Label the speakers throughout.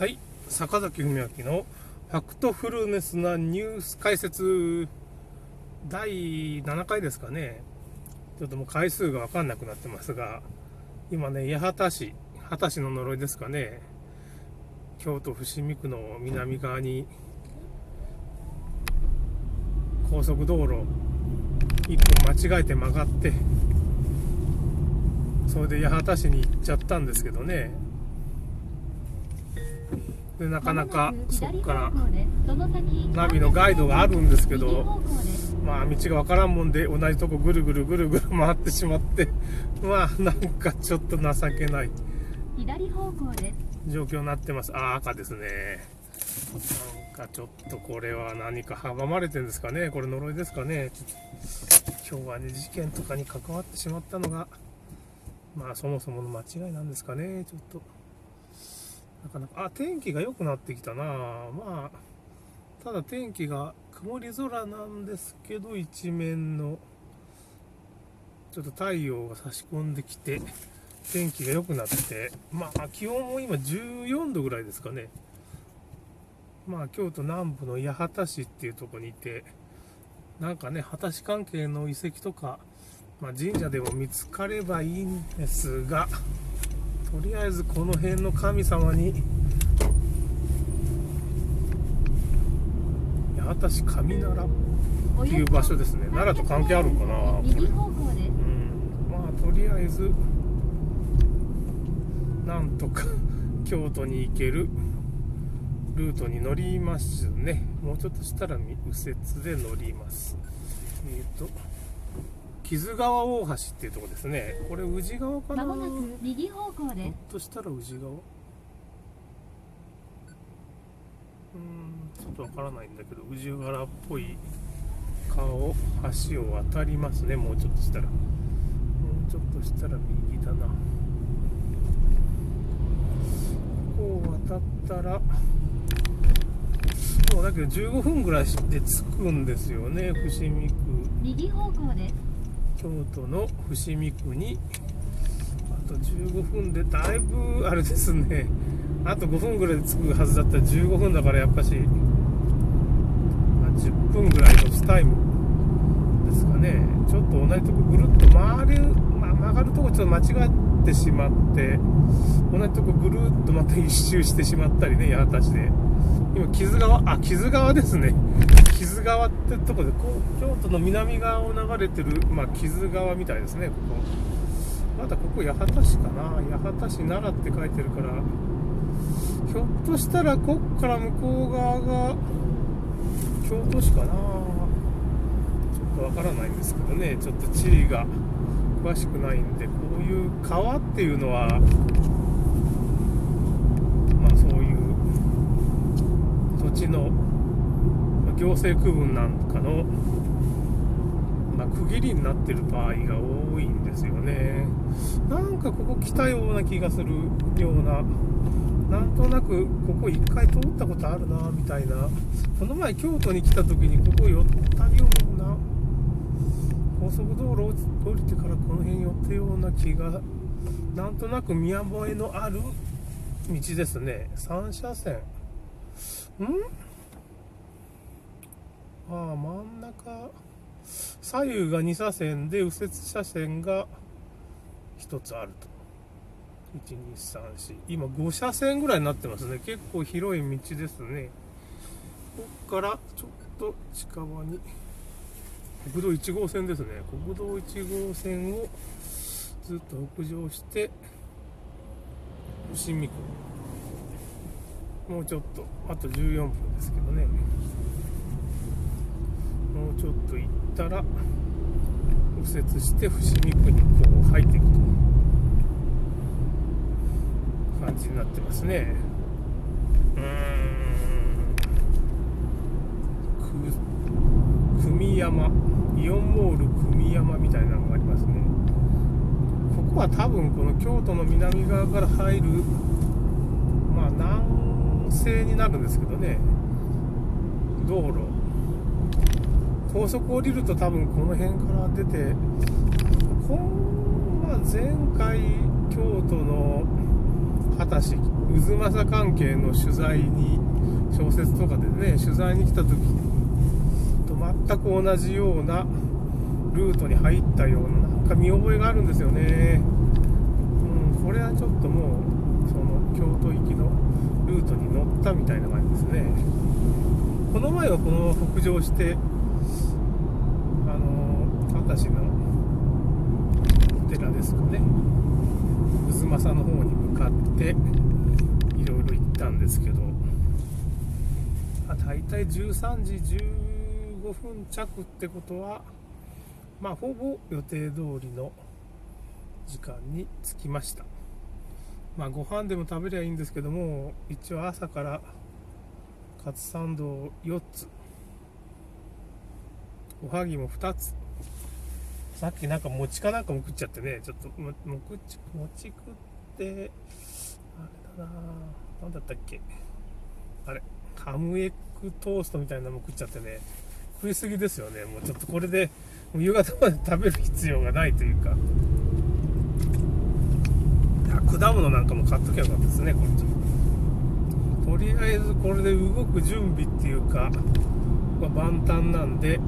Speaker 1: はい。坂崎文明のファクトフルネスなニュース解説。第7回ですかね。ちょっともう回数が分かんなくなってますが今ね八幡市二十歳の呪いですかね。京都伏見区の南側に高速道路一本間違えて曲がってそれで八幡市に行っちゃったんですけどね。でなかなかそこからナビのガイドがあるんですけどまあ道がわからんもんで同じとこぐるぐるぐるぐる回ってしまって まあなんかちょっと情けない状況になってます。あ赤ですね。なんかちょっとこれは何か阻まれてるんですかね。これ呪いですかね。今日はね事件とかに関わってしまったのがまあそもそもの間違いなんですかね。ちょっと。なかなかあ天気が良くなってきたな。まあただ天気が曇り空なんですけど一面のちょっと太陽が差し込んできて天気が良くなってまあ気温も今14度ぐらいですかね。まあ京都南部の八幡市っていうとこにいてなんかね果市関係の遺跡とか、まあ、神社でも見つかればいいんですがとりあえずこの辺の神様に。八幡市上奈良っていう場所ですね。奈良と関係あるのかなうん、まあとりあえずなんとか 京都に行けるルートに乗りますね。もうちょっとしたら右折で乗ります。えっ、ー、と木津川大橋っていうとこですね。これ宇治川かな？まもなく右方向で。ひょっとしたら宇治川？うんちょっとわからないんだけど宇治川っぽい川を橋を渡りますね。もうちょっとしたら。もうちょっとしたら右だな。ここを渡ったらもうだけど15分ぐらいで着くんですよね。伏見区。右方向で。す京都の伏見区にあと15分でだいぶあれですね。あと5分ぐらいで着くはずだった。ら15分だからやっぱし、まあ、10分ぐらいのスタイムですかね。ちょっと同じとこぐるっと回る、まあ、曲がるとこちょっと間違っててしまって同じとこぐるっとまた一周してしまったりね八幡市で。今木津川あ木津川ですね。木津川ってとこでこう京都の南側を流れてる、まあ、木津川みたいですねここ。まだここ八幡市かな。八幡市奈良って書いてるからひょっとしたらこっから向こう側が京都市かな。ちょっとわからないんですけどね。ちょっと地理が詳しくないんでこういう川っていうのはまあそういう土地の行政区分なんかの、まあ、区切りになってる場合が多いんですよね。なんかここ来たような気がするようななんとなくここ1回通ったことあるなみたいな。この前京都に来た時にここ寄ったような高速道路を降りてからこの辺寄ったような気がなんとなく見覚えのある道ですね。3車線。ん？ああ真ん中。左右が2車線で右折車線が1つあると。1234今5車線ぐらいになってますね。結構広い道ですね。ここからちょっと近場に。国道1号線ですね。国道1号線をずっと北上して伏見区もうちょっとあと14分ですけどね。もうちょっと行ったら右折して伏見区にこう入っていくと感じになってますね。うーん。組山。イオンモール組山みたいなのがありますね。ここは多分この京都の南側から入るまあ南西になるんですけどね。道路。高速降りると多分この辺から出てこん、まあ、前回京都の秦氏渦政関係の取材に小説とかでね取材に来た時と全く同じようなルートに入ったようななんか見覚えがあるんですよね、うん、これはちょっともうその京都行きのルートに乗ったみたいな感じですね。この前はこの北上してあの秦氏のお寺ですかね。渦政の方に向かっていろいろ行ったんですけどあ大体13時15分着ってことはまあほぼ予定通りの時間に着きました。まあご飯でも食べりゃいいんですけども一応朝からカツサンドを4つおはぎも2つさっきなんか餅かなんかも食っちゃってねちょっとももくち餅食ってあれだな何だったっけあれハムエッグトーストみたいなのも食っちゃってね。食いすぎですよね。もうちょっとこれで夕方まで食べる必要がないというか。果物なんかも買っときゃよかったですねこっちとりあえずこれで動く準備っていうか、まあ、万端なんでも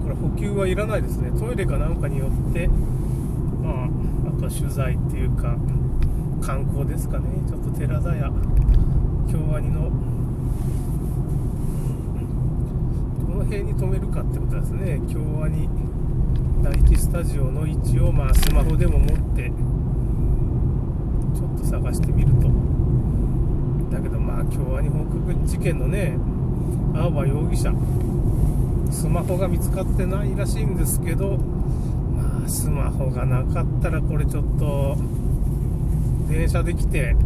Speaker 1: うこれ補給はいらないですね。トイレかなんかによってまああとは取材っていうか観光ですかね。ちょっと寺田屋京アニのどの辺に止めるかってことですね。京アニ第一スタジオの位置をまあスマホでも持ってちょっと探してみると。だけどまあ京アニ放課事件のね青葉容疑者スマホが見つかってないらしいんですけどまあスマホがなかったらこれちょっと電車で来て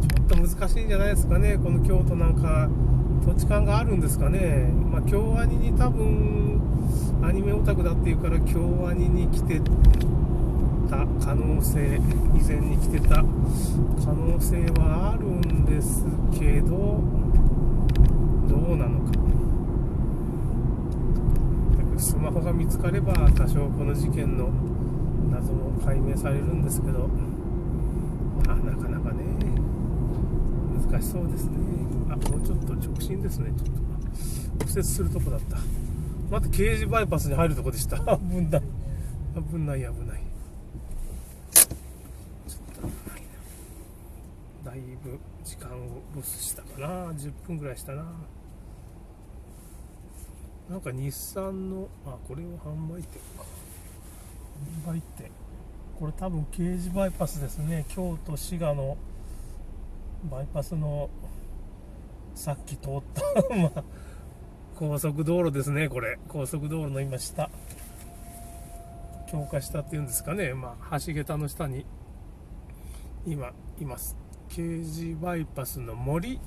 Speaker 1: ちょっと難しいんじゃないですかね。この京都なんか土地勘があるんですかね。まあ京アニに多分アニメオタクだっていうから京アニに来てた可能性以前に来てた可能性はあるんですけどどうなのか。スマホが見つかれば多少この事件の謎も解明されるんですけどまあなかなかね。難しそうですね。あもうちょっと直進ですね。ちょっと右折するとこだった。また刑事バイパスに入るとこでした。危ない。危ない危ない。ちょっとだいぶ時間をロスしたかな。10分ぐらいしたな。なんか日産のあこれを販売店か。販売店。これ多分刑事バイパスですね。京都滋賀のバイパスのさっき通った高速道路ですねこれ。高速道路の今下強化したっていうんですかね。まあ橋桁の下に今います。刑事バイパスの森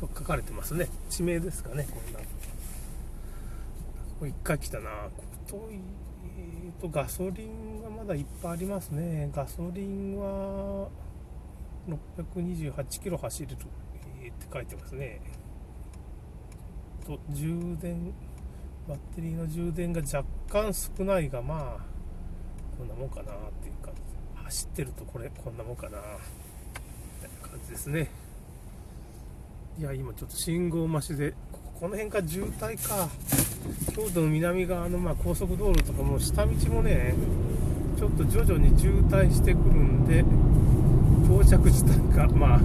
Speaker 1: と書かれてますね。地名ですかねこんな。ここ一回来たな。太いえーとガソリンがまだいっぱいありますね。ガソリンは628キロ走れる、え、って書いてますね。と充電バッテリーの充電が若干少ないがまあこんなもんかなっていう感じ。で走ってるとこれこんなもんかなみたいな感じですね。いや今ちょっと信号増しでこの辺か渋滞か。京都の南側のま高速道路とかも下道もねちょっと徐々に渋滞してくるんで到着時間がまあ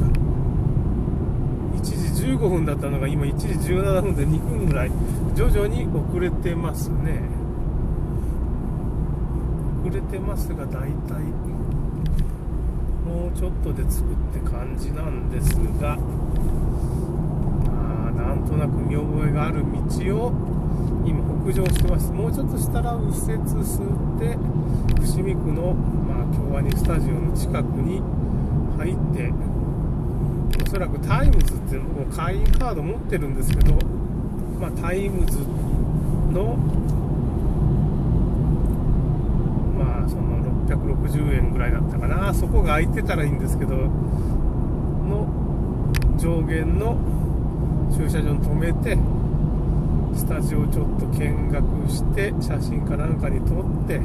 Speaker 1: 1時15分だったのが今1時17分で2分ぐらい徐々に遅れてますね。遅れてますが大体もうちょっとで着くって感じなんですがまあなんとなく見覚えがある道を今北上してます。もうちょっとしたら右折すっと伏見区の、まあ、京アニスタジオの近くに入っておそらくタイムズってもう会員カード持ってるんですけど、まあ、タイムズのまあその660円ぐらいだったかな。そこが空いてたらいいんですけどの上限の駐車場に止めてスタジオちょっと見学して写真かなんかに撮って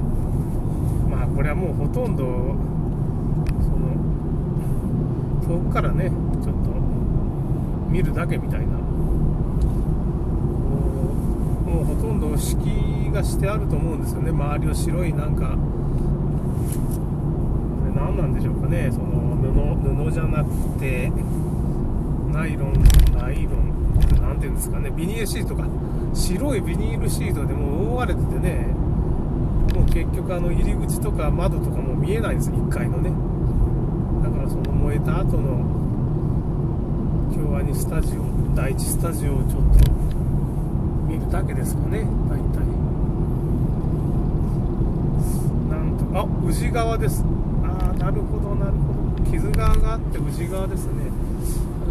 Speaker 1: まあこれはもうほとんどその遠くからねちょっと見るだけみたいな。もうほとんど敷居がしてあると思うんですよね。周りを白いなんかこれ何なんでしょうかね。その布布じゃなくてナイロンナイロン何ていうんですかね。ビニールシートか。白いビニールシートでもう覆われててね。もう結局あの入り口とか窓とかも見えないんです1階のね。その燃えた後の京アニスタジオ第一スタジオをちょっと見るだけですかね大体。なんとあ宇治川です。ああなるほどなるほど。木津川があって宇治川ですね。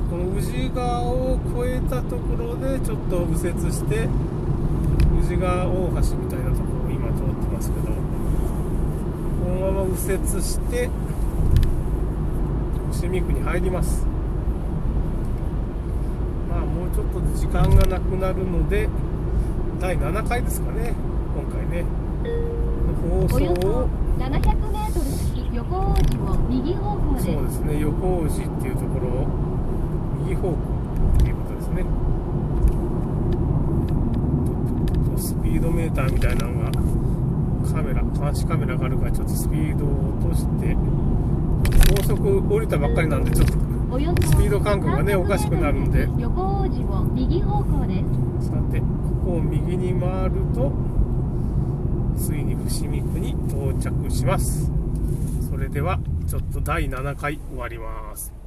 Speaker 1: この宇治川を越えたところでちょっと右折して宇治川大橋みたいなところを今通ってますけどこのまま右折して伏見区に入ります。まあもうちょっと時間がなくなるので第7回ですかね今回ね。放送を。
Speaker 2: 700m 先横王子を右方向で。す
Speaker 1: そうですね横王子っていうところを右方向っていうことですね。スピードメーターみたいなのがカメラ監視カメラがあるからちょっとスピードを落として高速降りたばっかりなんでちょっとスピード感覚がねおかしくなるんで。
Speaker 2: 横王子を右方向で。す
Speaker 1: さてここを右に回るとついに伏見区に到着します。それではちょっと第7回終わります